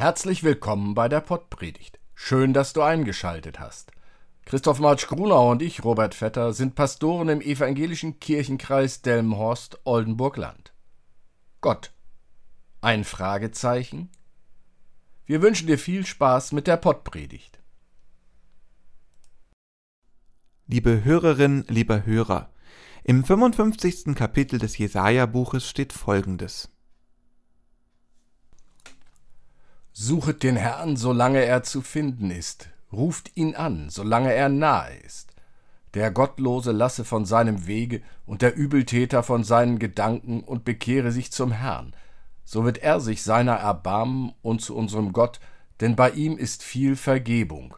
Herzlich willkommen bei der Pottpredigt. Schön, dass du eingeschaltet hast. Christoph Marsch Grunau und ich, Robert Vetter, sind Pastoren im evangelischen Kirchenkreis Delmenhorst-Oldenburg-Land. Gott. Ein Fragezeichen? Wir wünschen dir viel Spaß mit der Pottpredigt. Liebe Hörerin, lieber Hörer, im 55. Kapitel des Jesaja-Buches steht folgendes: Suchet den Herrn, solange er zu finden ist, ruft ihn an, solange er nahe ist. Der Gottlose lasse von seinem Wege und der Übeltäter von seinen Gedanken und bekehre sich zum Herrn. So wird er sich seiner erbarmen und zu unserem Gott, denn bei ihm ist viel Vergebung.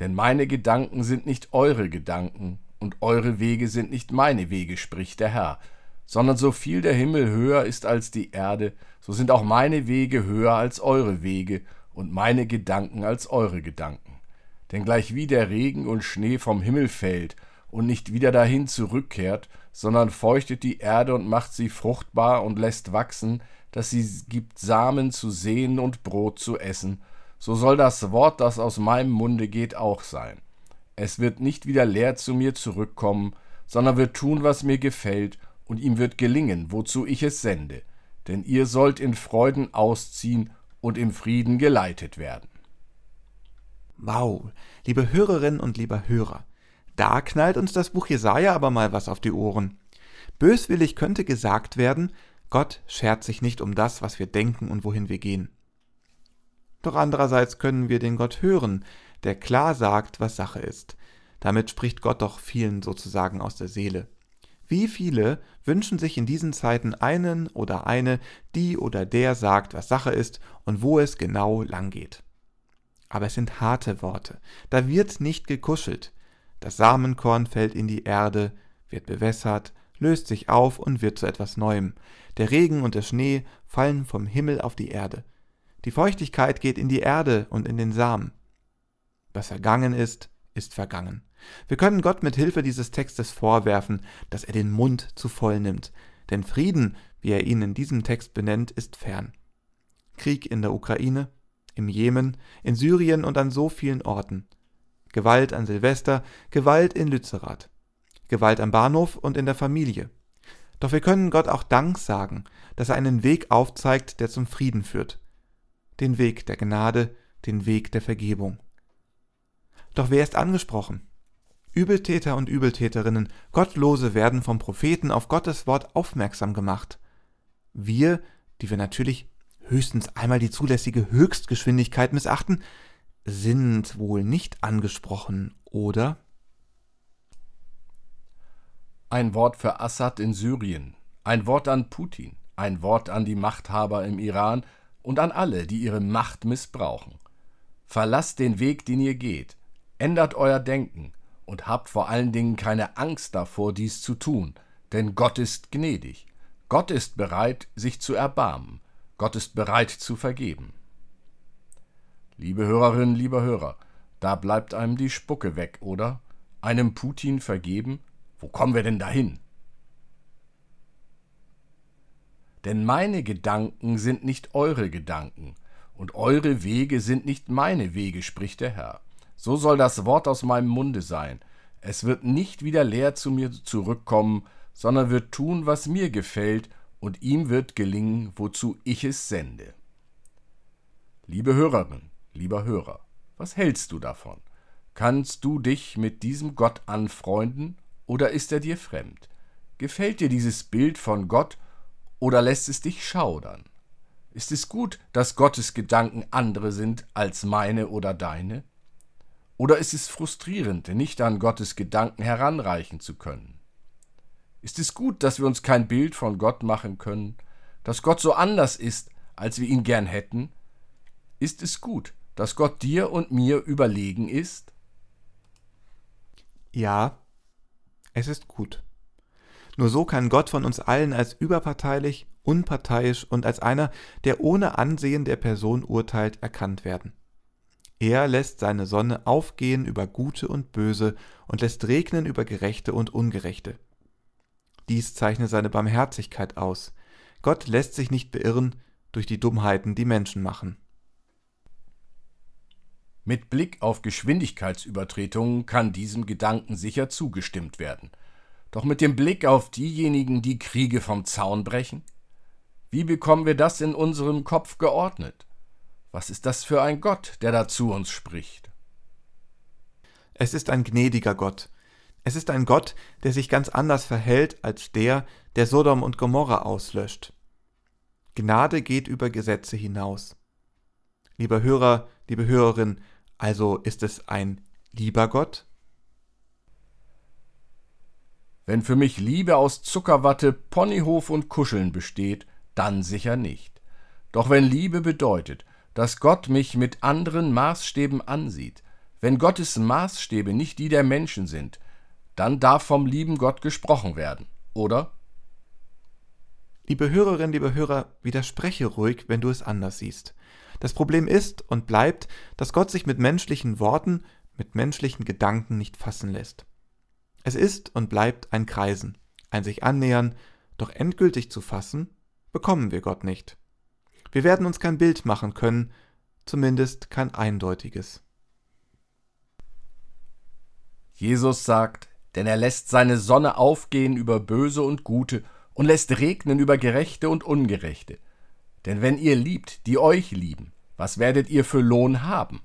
Denn meine Gedanken sind nicht eure Gedanken, und eure Wege sind nicht meine Wege, spricht der Herr sondern so viel der Himmel höher ist als die Erde, so sind auch meine Wege höher als eure Wege und meine Gedanken als eure Gedanken. Denn gleichwie der Regen und Schnee vom Himmel fällt und nicht wieder dahin zurückkehrt, sondern feuchtet die Erde und macht sie fruchtbar und lässt wachsen, dass sie gibt Samen zu sehen und Brot zu essen, so soll das Wort, das aus meinem Munde geht, auch sein. Es wird nicht wieder leer zu mir zurückkommen, sondern wird tun, was mir gefällt, und ihm wird gelingen, wozu ich es sende, denn ihr sollt in Freuden ausziehen und im Frieden geleitet werden. Wow, liebe Hörerinnen und lieber Hörer, da knallt uns das Buch Jesaja aber mal was auf die Ohren. Böswillig könnte gesagt werden, Gott schert sich nicht um das, was wir denken und wohin wir gehen. Doch andererseits können wir den Gott hören, der klar sagt, was Sache ist. Damit spricht Gott doch vielen sozusagen aus der Seele. Wie viele wünschen sich in diesen Zeiten einen oder eine, die oder der sagt, was Sache ist und wo es genau lang geht. Aber es sind harte Worte. Da wird nicht gekuschelt. Das Samenkorn fällt in die Erde, wird bewässert, löst sich auf und wird zu etwas Neuem. Der Regen und der Schnee fallen vom Himmel auf die Erde. Die Feuchtigkeit geht in die Erde und in den Samen. Was vergangen ist, ist vergangen. Wir können Gott mit Hilfe dieses Textes vorwerfen, dass er den Mund zu voll nimmt, denn Frieden, wie er ihn in diesem Text benennt, ist fern. Krieg in der Ukraine, im Jemen, in Syrien und an so vielen Orten. Gewalt an Silvester, Gewalt in Lützerath. Gewalt am Bahnhof und in der Familie. Doch wir können Gott auch Dank sagen, dass er einen Weg aufzeigt, der zum Frieden führt. Den Weg der Gnade, den Weg der Vergebung. Doch wer ist angesprochen? Übeltäter und Übeltäterinnen, Gottlose werden vom Propheten auf Gottes Wort aufmerksam gemacht. Wir, die wir natürlich höchstens einmal die zulässige Höchstgeschwindigkeit missachten, sind wohl nicht angesprochen, oder? Ein Wort für Assad in Syrien, ein Wort an Putin, ein Wort an die Machthaber im Iran und an alle, die ihre Macht missbrauchen. Verlasst den Weg, den ihr geht, ändert euer Denken, und habt vor allen Dingen keine Angst davor, dies zu tun, denn Gott ist gnädig. Gott ist bereit, sich zu erbarmen. Gott ist bereit zu vergeben. Liebe Hörerinnen, lieber Hörer, da bleibt einem die Spucke weg, oder? Einem Putin vergeben? Wo kommen wir denn dahin? Denn meine Gedanken sind nicht eure Gedanken, und eure Wege sind nicht meine Wege, spricht der Herr. So soll das Wort aus meinem Munde sein. Es wird nicht wieder leer zu mir zurückkommen, sondern wird tun, was mir gefällt, und ihm wird gelingen, wozu ich es sende. Liebe Hörerin, lieber Hörer, was hältst du davon? Kannst du dich mit diesem Gott anfreunden, oder ist er dir fremd? Gefällt dir dieses Bild von Gott, oder lässt es dich schaudern? Ist es gut, dass Gottes Gedanken andere sind als meine oder deine? Oder ist es frustrierend, nicht an Gottes Gedanken heranreichen zu können? Ist es gut, dass wir uns kein Bild von Gott machen können, dass Gott so anders ist, als wir ihn gern hätten? Ist es gut, dass Gott dir und mir überlegen ist? Ja, es ist gut. Nur so kann Gott von uns allen als überparteilich, unparteiisch und als einer, der ohne Ansehen der Person urteilt, erkannt werden. Er lässt seine Sonne aufgehen über Gute und Böse und lässt regnen über Gerechte und Ungerechte. Dies zeichnet seine Barmherzigkeit aus. Gott lässt sich nicht beirren durch die Dummheiten, die Menschen machen. Mit Blick auf Geschwindigkeitsübertretungen kann diesem Gedanken sicher zugestimmt werden. Doch mit dem Blick auf diejenigen, die Kriege vom Zaun brechen? Wie bekommen wir das in unserem Kopf geordnet? Was ist das für ein Gott, der da zu uns spricht? Es ist ein gnädiger Gott. Es ist ein Gott, der sich ganz anders verhält als der, der Sodom und Gomorra auslöscht. Gnade geht über Gesetze hinaus. Lieber Hörer, liebe Hörerin, also ist es ein lieber Gott? Wenn für mich Liebe aus Zuckerwatte, Ponyhof und Kuscheln besteht, dann sicher nicht. Doch wenn Liebe bedeutet, dass Gott mich mit anderen Maßstäben ansieht, wenn Gottes Maßstäbe nicht die der Menschen sind, dann darf vom lieben Gott gesprochen werden, oder? Liebe Hörerin, liebe Hörer, widerspreche ruhig, wenn du es anders siehst. Das Problem ist und bleibt, dass Gott sich mit menschlichen Worten, mit menschlichen Gedanken nicht fassen lässt. Es ist und bleibt ein Kreisen, ein sich annähern, doch endgültig zu fassen, bekommen wir Gott nicht. Wir werden uns kein Bild machen können, zumindest kein eindeutiges. Jesus sagt, denn er lässt seine Sonne aufgehen über Böse und Gute und lässt regnen über Gerechte und Ungerechte. Denn wenn ihr liebt, die euch lieben, was werdet ihr für Lohn haben?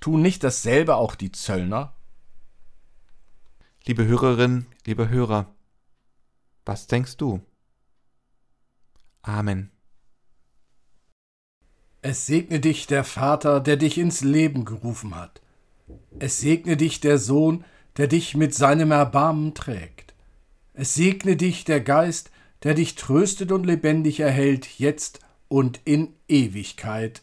Tun nicht dasselbe auch die Zöllner? Liebe Hörerin, lieber Hörer, was denkst du? Amen. Es segne dich der Vater, der dich ins Leben gerufen hat. Es segne dich der Sohn, der dich mit seinem Erbarmen trägt. Es segne dich der Geist, der dich tröstet und lebendig erhält, jetzt und in Ewigkeit.